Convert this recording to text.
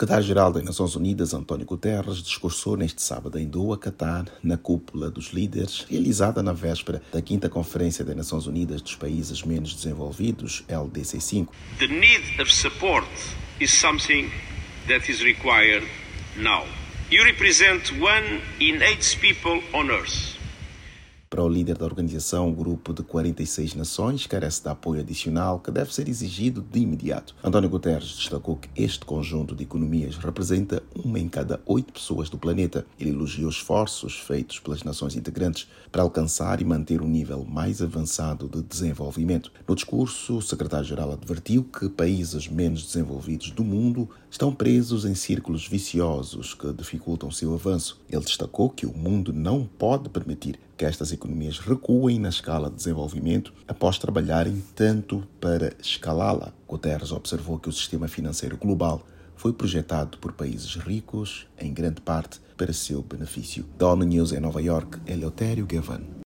secretário-geral das Nações Unidas, António Guterres, discursou neste sábado em Doha, Qatar, na cúpula dos líderes, realizada na véspera da quinta Conferência das Nações Unidas dos Países Menos Desenvolvidos, LDC5. The need of support is something that is required now. You represent one in eight people on earth. Para o líder da organização, o grupo de 46 nações carece de apoio adicional que deve ser exigido de imediato. António Guterres destacou que este conjunto de economias representa uma em cada oito pessoas do planeta. Ele elogiou esforços feitos pelas nações integrantes para alcançar e manter um nível mais avançado de desenvolvimento. No discurso, o secretário-geral advertiu que países menos desenvolvidos do mundo estão presos em círculos viciosos que dificultam seu avanço. Ele destacou que o mundo não pode permitir que estas economias recuem na escala de desenvolvimento após trabalharem tanto para escalá-la. Guterres observou que o sistema financeiro global foi projetado por países ricos, em grande parte para seu benefício. Da ONU News em Nova York, Eleutério Gavan.